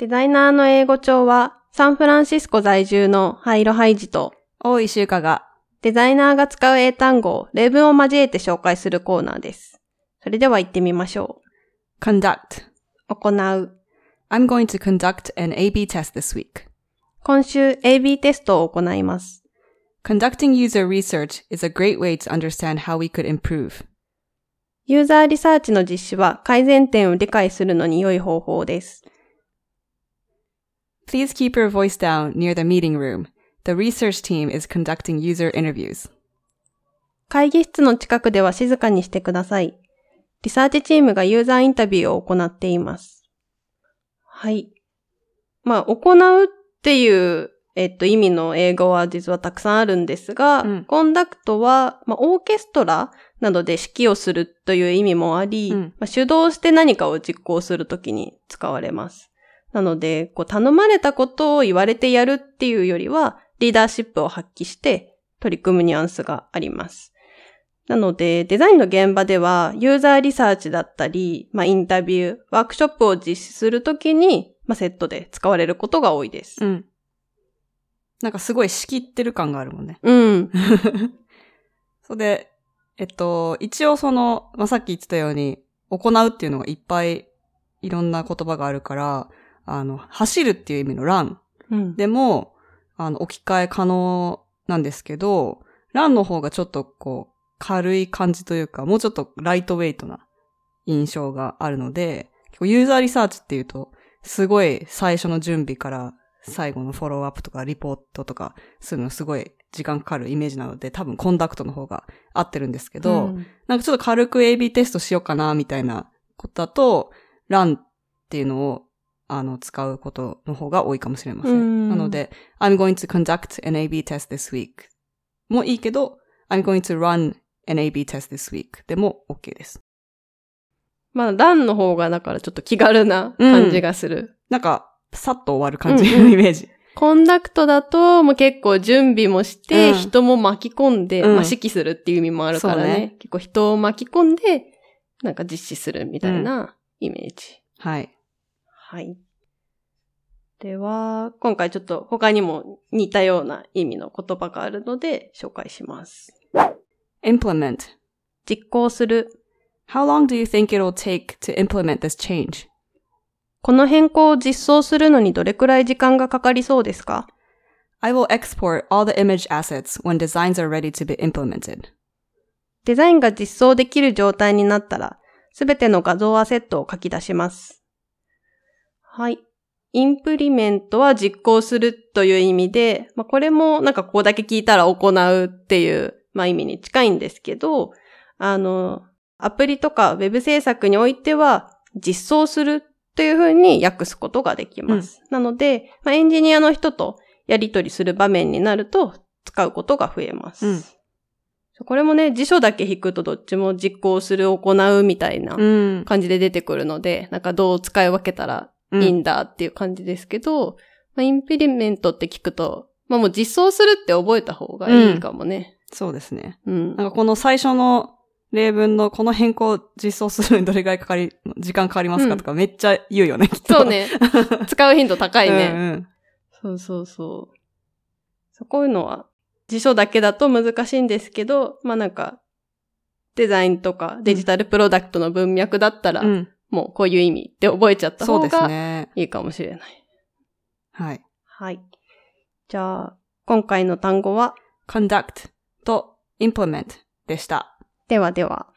デザイナーの英語帳は、サンフランシスコ在住のハイロハイジと、大井修華が、デザイナーが使う英単語を例文を交えて紹介するコーナーです。それでは行ってみましょ conduct. う。行う。I'm going to conduct an A-B test this week. 今週 AB テストを行います。Conducting user research is a great way to understand how we could improve. ユーザーリサーチの実施は改善点を理解するのに良い方法です。Please keep your voice down near the meeting room. The research team is conducting user interviews. 会議室の近くでは静かにしてください。リサーチチームがユーザーインタビューを行っています。はい。まあ、行うっていう、えっと、意味の英語は実はたくさんあるんですが、うんコンダクトは、まあ、オーケストラなどで指揮をするという意味もあり、うんまあ、主導して何かを実行するときに使われます。なので、こう、頼まれたことを言われてやるっていうよりは、リーダーシップを発揮して取り組むニュアンスがあります。なので、デザインの現場では、ユーザーリサーチだったり、まあ、インタビュー、ワークショップを実施するときに、まあ、セットで使われることが多いです。うん。なんかすごい仕切ってる感があるもんね。うん。それで、えっと、一応その、まあ、さっき言ってたように、行うっていうのがいっぱいいろんな言葉があるから、あの、走るっていう意味のうん。でも、あの、置き換え可能なんですけど、ランの方がちょっとこう、軽い感じというか、もうちょっとライトウェイトな印象があるので、結構ユーザーリサーチっていうと、すごい最初の準備から最後のフォローアップとかリポートとかするのすごい時間かかるイメージなので、多分コンダクトの方が合ってるんですけど、うんなんかちょっと軽く AB テストしようかな、みたいなことだと、ランっていうのを、あの、使うことの方が多いかもしれません。うんなので、I'm going to conduct an AB test this week もいいけど、I'm going to run an AB test this week でも OK です。まあ、ランの方がだからちょっと気軽な感じがする。なんか、さっと終わる感じうんうんのイメージ。コンダクトだと、もう結構準備もして、うん人も巻き込んで、うんまあ、指揮するっていう意味もあるからね。ね結構人を巻き込んで、なんか実施するみたいなイメージ。はい。はい。では、今回ちょっと他にも似たような意味の言葉があるので紹介します。implement. 実行する。How long do you think it'll take to implement this change? この変更を実装するのにどれくらい時間がかかりそうですか I will export all the image assets when designs are ready to be implemented. デザインが実装できる状態になったら、すべての画像アセットを書き出します。はい。インプリメントは実行するという意味で、まあ、これもなんかここだけ聞いたら行うっていう、まあ、意味に近いんですけど、あの、アプリとかウェブ制作においては実装するというふうに訳すことができます。なので、まあ、エンジニアの人とやり取りする場面になると使うことが増えます。うんこれもね、辞書だけ引くとどっちも実行する、行うみたいなうん。感じで出てくるので、なんかどう使い分けたらいいんだっていう感じですけど、まあ、インプリメントって聞くと、まあもう実装するって覚えた方がいいかもね。そうですね。うん。なんかこの最初の例文のこの変更を実装するのにどれぐらいかかり、時間かかりますかとかめっちゃ言うよね、きっと。そうね。使う頻度高いうんね。そうそうそう。そうこういうのは辞書だけだと難しいんですけど、まあなんか、デザインとかデジタルプロダクトの文脈だったら、うん。うん。もうこういう意味って覚えちゃったそうです方がね。いいかもしれない。はい。はい。じゃあ、今回の単語は、conduct と implement でした。ではでは。